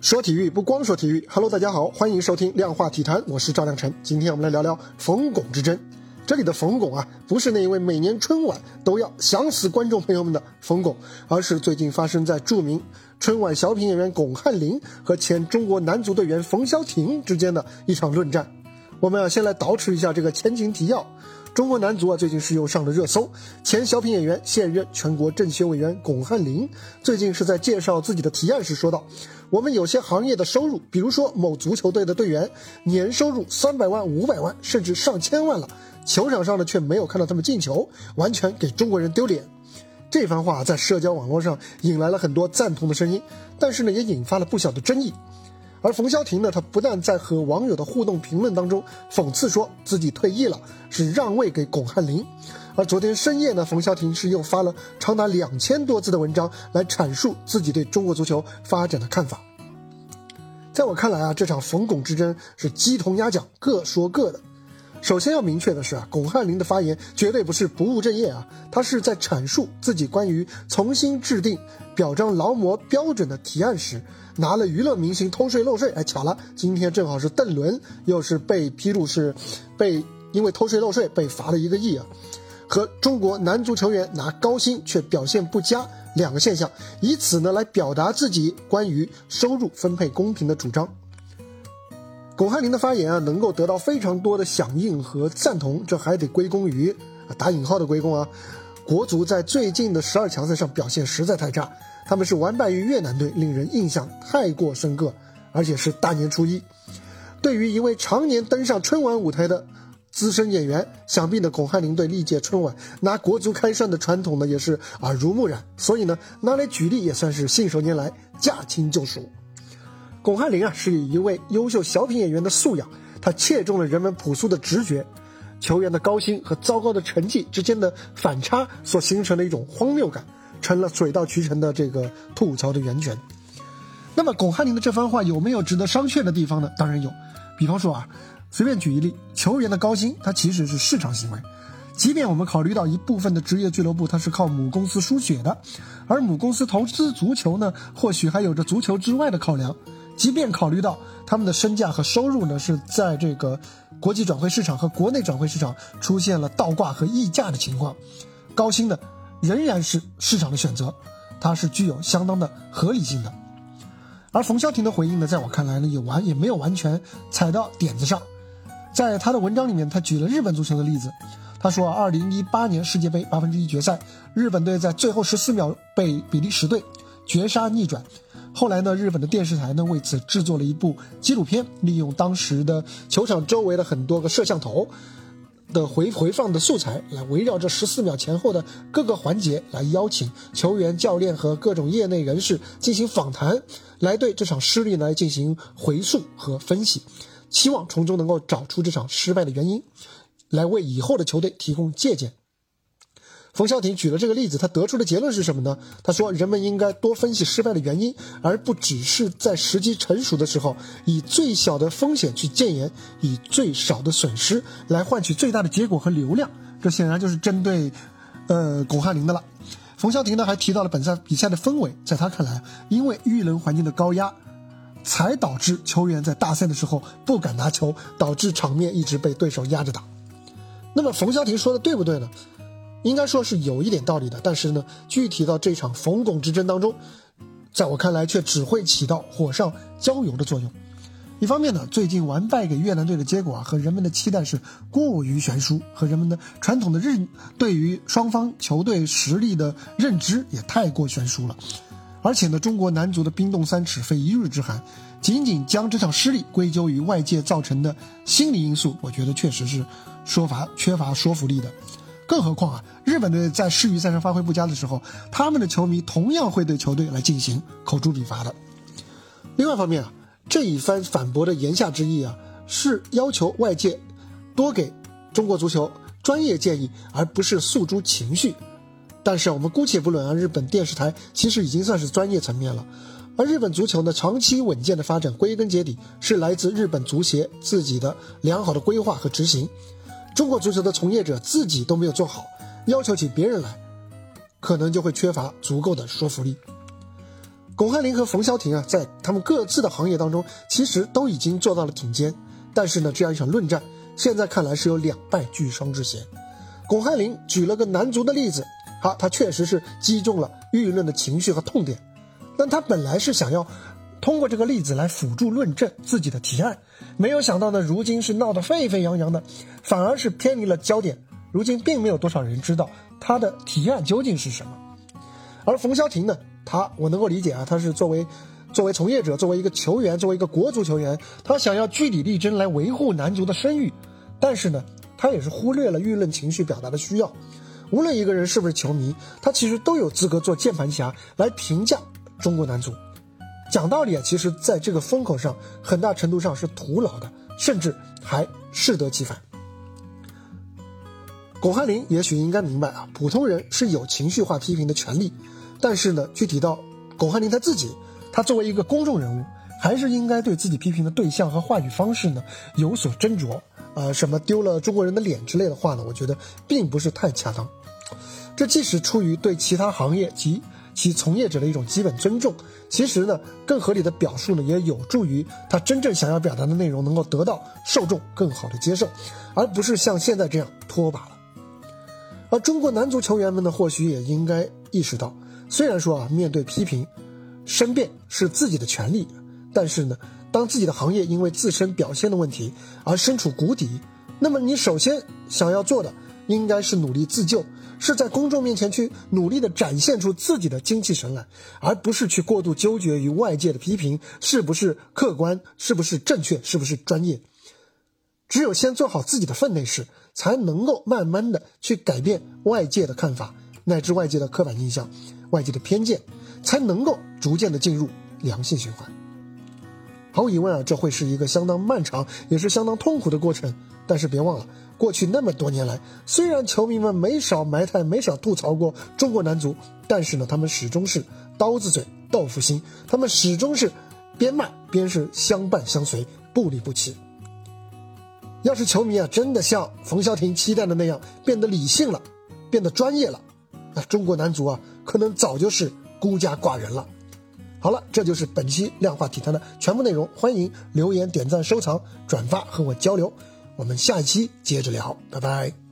说体育不光说体育，Hello，大家好，欢迎收听量化体坛，我是赵亮晨。今天我们来聊聊冯巩之争。这里的冯巩啊，不是那一位每年春晚都要想死观众朋友们的冯巩，而是最近发生在著名春晚小品演员巩汉林和前中国男足队员冯潇霆之间的一场论战。我们要，先来捯饬一下这个前情提要。中国男足啊，最近是又上了热搜。前小品演员、现任全国政协委员巩汉林，最近是在介绍自己的提案时说道：“我们有些行业的收入，比如说某足球队的队员，年收入三百万、五百万，甚至上千万了，球场上呢却没有看到他们进球，完全给中国人丢脸。”这番话在社交网络上引来了很多赞同的声音，但是呢，也引发了不小的争议。而冯潇霆呢，他不但在和网友的互动评论当中讽刺说自己退役了，是让位给巩汉林。而昨天深夜呢，冯潇霆是又发了长达两千多字的文章来阐述自己对中国足球发展的看法。在我看来啊，这场冯巩之争是鸡同鸭讲，各说各的。首先要明确的是啊，巩汉林的发言绝对不是不务正业啊，他是在阐述自己关于重新制定表彰劳模标准的提案时，拿了娱乐明星偷税漏税。哎，巧了，今天正好是邓伦又是被披露是被因为偷税漏税被罚了一个亿啊，和中国男足球员拿高薪却表现不佳两个现象，以此呢来表达自己关于收入分配公平的主张。巩汉林的发言啊，能够得到非常多的响应和赞同，这还得归功于啊打引号的归功啊，国足在最近的十二强赛上表现实在太差，他们是完败于越南队，令人印象太过深刻，而且是大年初一。对于一位常年登上春晚舞台的资深演员，想必呢巩汉林对历届春晚拿国足开涮的传统呢也是耳濡目染，所以呢拿来举例也算是信手拈来，驾轻就熟。巩汉林啊，是以一位优秀小品演员的素养，他切中了人们朴素的直觉，球员的高薪和糟糕的成绩之间的反差所形成的一种荒谬感，成了水到渠成的这个吐槽的源泉。那么，巩汉林的这番话有没有值得商榷的地方呢？当然有。比方说啊，随便举一例，球员的高薪，它其实是市场行为。即便我们考虑到一部分的职业俱乐部它是靠母公司输血的，而母公司投资足球呢，或许还有着足球之外的考量。即便考虑到他们的身价和收入呢，是在这个国际转会市场和国内转会市场出现了倒挂和溢价的情况，高薪的仍然是市场的选择，它是具有相当的合理性的。而冯潇霆的回应呢，在我看来呢，也完也没有完全踩到点子上，在他的文章里面，他举了日本足球的例子，他说，二零一八年世界杯八分之一决赛，日本队在最后十四秒被比利时队绝杀逆转。后来呢，日本的电视台呢为此制作了一部纪录片，利用当时的球场周围的很多个摄像头的回回放的素材，来围绕这十四秒前后的各个环节，来邀请球员、教练和各种业内人士进行访谈，来对这场失利来进行回溯和分析，期望从中能够找出这场失败的原因，来为以后的球队提供借鉴。冯潇霆举了这个例子，他得出的结论是什么呢？他说，人们应该多分析失败的原因，而不只是在时机成熟的时候，以最小的风险去建言，以最少的损失来换取最大的结果和流量。这显然就是针对，呃，巩汉林的了。冯潇霆呢还提到了本赛比赛的氛围，在他看来，因为遇冷环境的高压，才导致球员在大赛的时候不敢拿球，导致场面一直被对手压着打。那么冯潇霆说的对不对呢？应该说是有一点道理的，但是呢，具体到这场冯巩之争当中，在我看来却只会起到火上浇油的作用。一方面呢，最近完败给越南队的结果啊，和人们的期待是过于悬殊，和人们的传统的认对于双方球队实力的认知也太过悬殊了。而且呢，中国男足的冰冻三尺非一日之寒，仅仅将这场失利归咎于外界造成的心理因素，我觉得确实是说法缺乏说服力的。更何况啊，日本队在世预赛上发挥不佳的时候，他们的球迷同样会对球队来进行口诛笔伐的。另外一方面啊，这一番反驳的言下之意啊，是要求外界多给中国足球专业建议，而不是诉诸情绪。但是我们姑且不论啊，日本电视台其实已经算是专业层面了。而日本足球呢，长期稳健的发展，归根结底是来自日本足协自己的良好的规划和执行。中国足球的从业者自己都没有做好，要求起别人来，可能就会缺乏足够的说服力。巩汉林和冯潇霆啊，在他们各自的行业当中，其实都已经做到了顶尖。但是呢，这样一场论战，现在看来是有两败俱伤之嫌。巩汉林举了个男足的例子，好，他确实是击中了舆论的情绪和痛点。但他本来是想要通过这个例子来辅助论证自己的提案，没有想到呢，如今是闹得沸沸扬扬的，反而是偏离了焦点。如今并没有多少人知道他的提案究竟是什么。而冯潇霆呢？他我能够理解啊，他是作为作为从业者，作为一个球员，作为一个国足球员，他想要据理力争来维护男足的声誉，但是呢，他也是忽略了舆论情绪表达的需要。无论一个人是不是球迷，他其实都有资格做键盘侠来评价中国男足。讲道理啊，其实在这个风口上，很大程度上是徒劳的，甚至还适得其反。巩汉林也许应该明白啊，普通人是有情绪化批评的权利。但是呢，具体到巩汉林他自己，他作为一个公众人物，还是应该对自己批评的对象和话语方式呢有所斟酌。啊，什么丢了中国人的脸之类的话呢？我觉得并不是太恰当。这既是出于对其他行业及其从业者的一种基本尊重，其实呢，更合理的表述呢，也有助于他真正想要表达的内容能够得到受众更好的接受，而不是像现在这样拖把了。而中国男足球员们呢，或许也应该意识到。虽然说啊，面对批评，申辩是自己的权利，但是呢，当自己的行业因为自身表现的问题而身处谷底，那么你首先想要做的，应该是努力自救，是在公众面前去努力的展现出自己的精气神来，而不是去过度纠结于外界的批评是不是客观，是不是正确，是不是专业。只有先做好自己的分内事，才能够慢慢的去改变外界的看法，乃至外界的刻板印象。外界的偏见，才能够逐渐的进入良性循环。毫无疑问啊，这会是一个相当漫长，也是相当痛苦的过程。但是别忘了，过去那么多年来，虽然球迷们没少埋汰、没少吐槽过中国男足，但是呢，他们始终是刀子嘴豆腐心，他们始终是边骂边是相伴相随、不离不弃。要是球迷啊，真的像冯潇霆期待的那样变得理性了，变得专业了。那中国男足啊，可能早就是孤家寡人了。好了，这就是本期量化体坛的全部内容。欢迎留言、点赞、收藏、转发和我交流。我们下一期接着聊，拜拜。